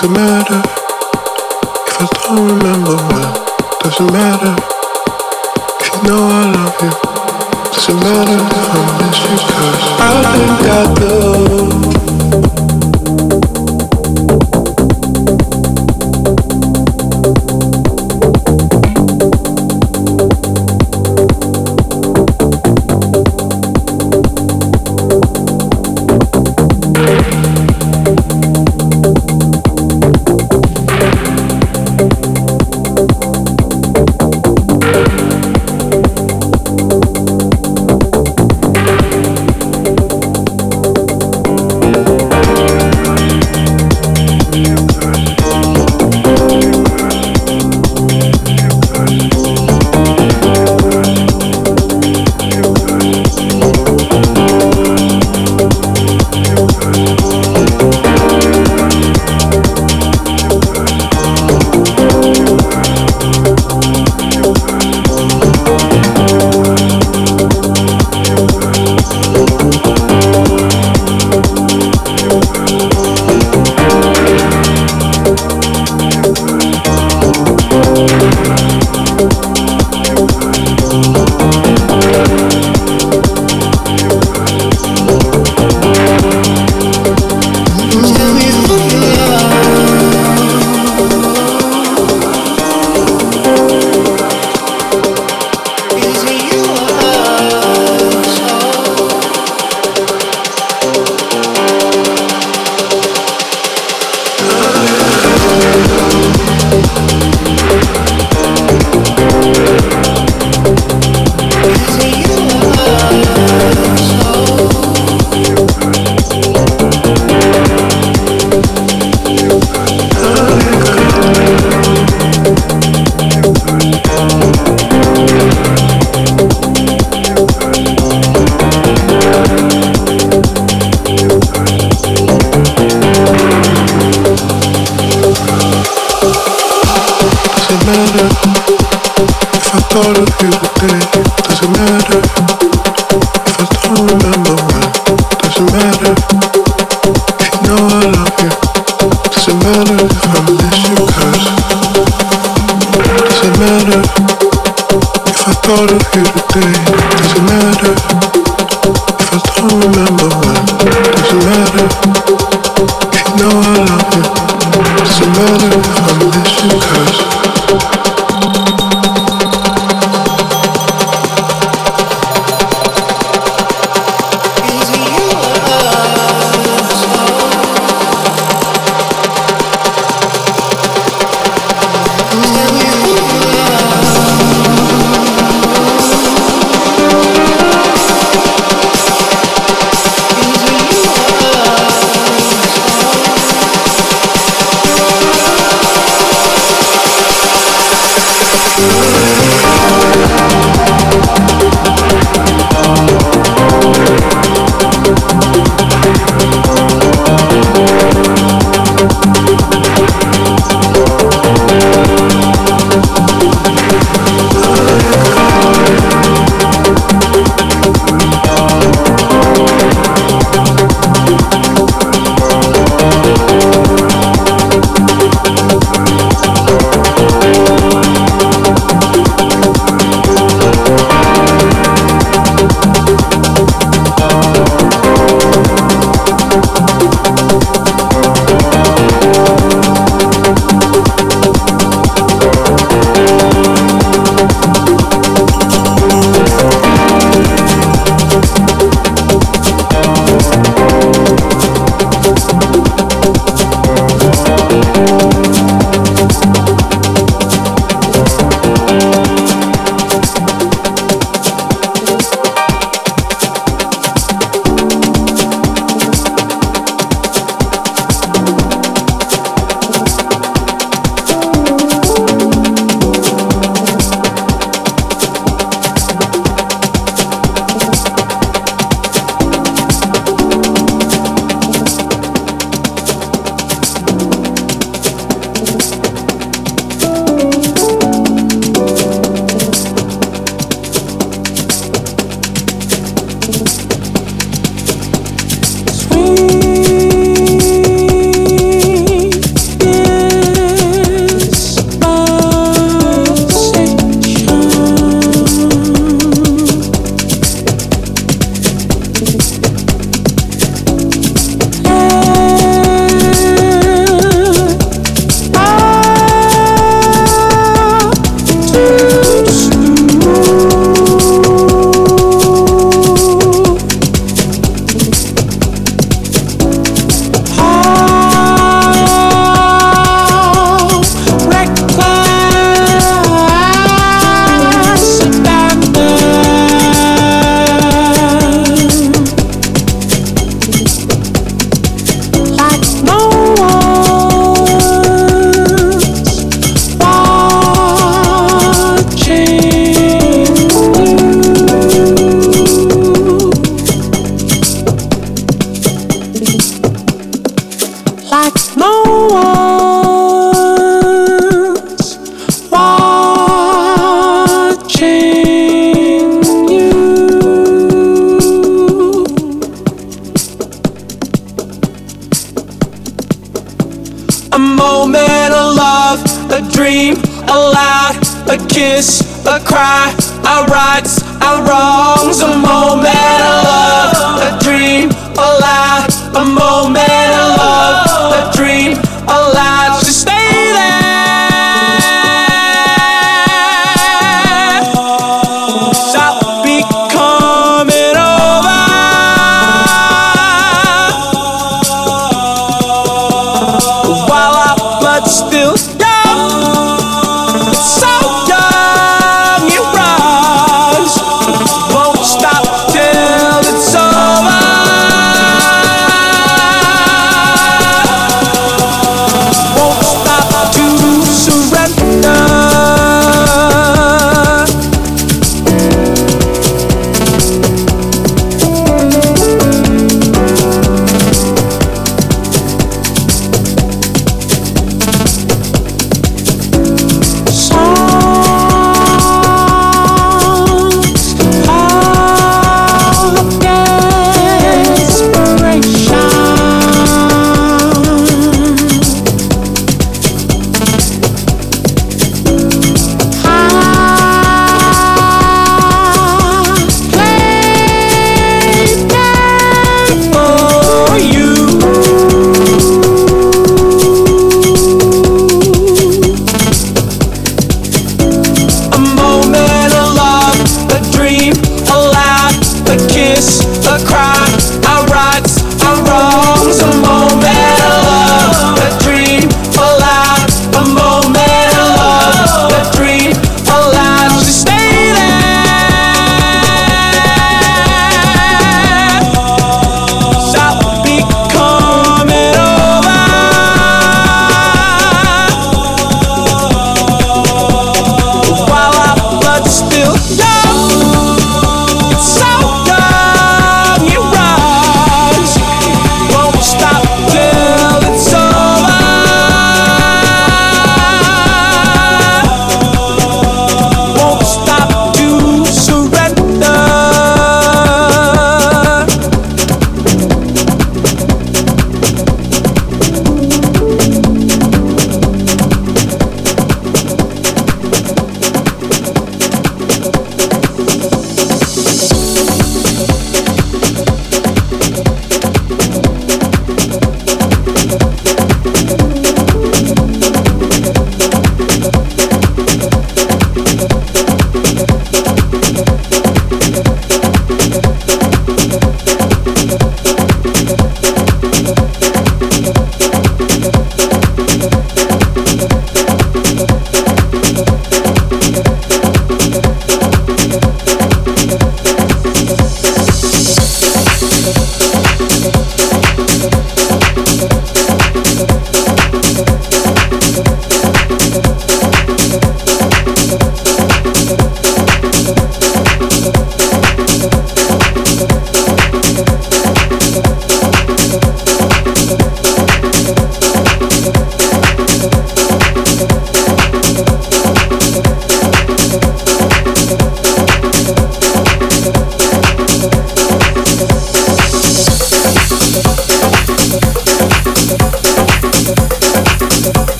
Doesn't matter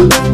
Thank